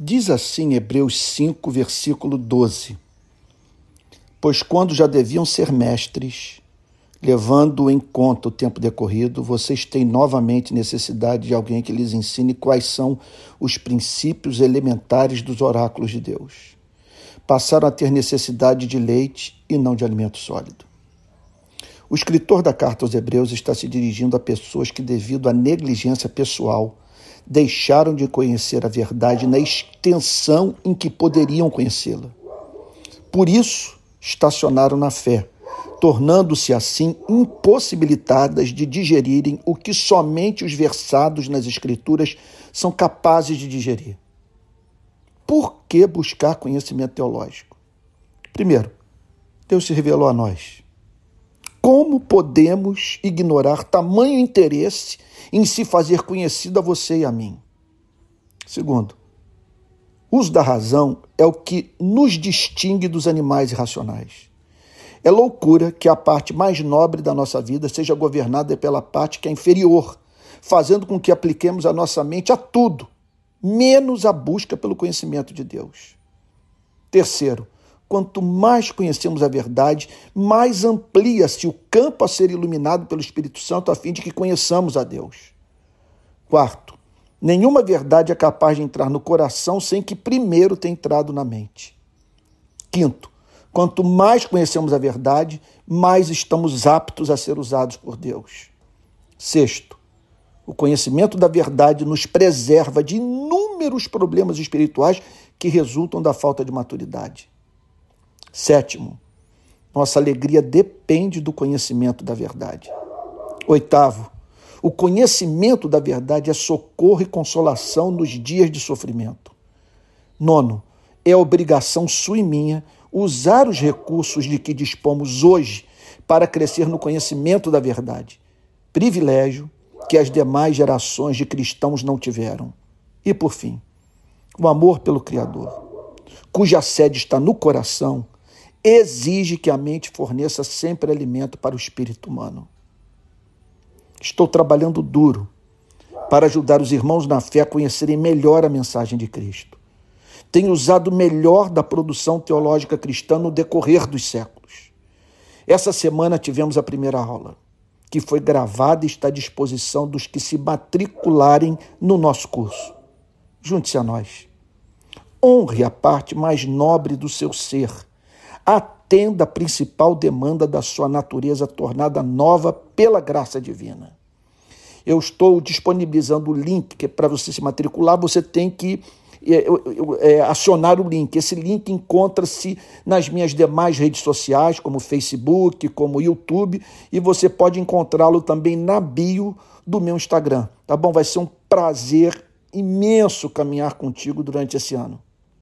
Diz assim Hebreus 5, versículo 12: Pois quando já deviam ser mestres, levando em conta o tempo decorrido, vocês têm novamente necessidade de alguém que lhes ensine quais são os princípios elementares dos oráculos de Deus. Passaram a ter necessidade de leite e não de alimento sólido. O escritor da carta aos Hebreus está se dirigindo a pessoas que, devido à negligência pessoal, deixaram de conhecer a verdade na extensão em que poderiam conhecê-la. Por isso, estacionaram na fé, tornando-se assim impossibilitadas de digerirem o que somente os versados nas Escrituras são capazes de digerir. Por que buscar conhecimento teológico? Primeiro, Deus se revelou a nós. Como podemos ignorar tamanho interesse em se fazer conhecido a você e a mim? Segundo, uso da razão é o que nos distingue dos animais irracionais. É loucura que a parte mais nobre da nossa vida seja governada pela parte que é inferior, fazendo com que apliquemos a nossa mente a tudo, menos a busca pelo conhecimento de Deus. Terceiro, Quanto mais conhecemos a verdade, mais amplia-se o campo a ser iluminado pelo Espírito Santo a fim de que conheçamos a Deus. Quarto, nenhuma verdade é capaz de entrar no coração sem que primeiro tenha entrado na mente. Quinto, quanto mais conhecemos a verdade, mais estamos aptos a ser usados por Deus. Sexto, o conhecimento da verdade nos preserva de inúmeros problemas espirituais que resultam da falta de maturidade. Sétimo, nossa alegria depende do conhecimento da verdade. Oitavo, o conhecimento da verdade é socorro e consolação nos dias de sofrimento. Nono, é obrigação sua e minha usar os recursos de que dispomos hoje para crescer no conhecimento da verdade. Privilégio que as demais gerações de cristãos não tiveram. E por fim, o amor pelo Criador, cuja sede está no coração exige que a mente forneça sempre alimento para o espírito humano. Estou trabalhando duro para ajudar os irmãos na fé a conhecerem melhor a mensagem de Cristo. Tenho usado melhor da produção teológica cristã no decorrer dos séculos. Essa semana tivemos a primeira aula, que foi gravada e está à disposição dos que se matricularem no nosso curso. Junte-se a nós. Honre a parte mais nobre do seu ser atenda a principal demanda da sua natureza tornada nova pela graça divina. Eu estou disponibilizando o link que para você se matricular, você tem que é, é, acionar o link. Esse link encontra-se nas minhas demais redes sociais, como Facebook, como YouTube, e você pode encontrá-lo também na bio do meu Instagram. Tá bom? Vai ser um prazer imenso caminhar contigo durante esse ano.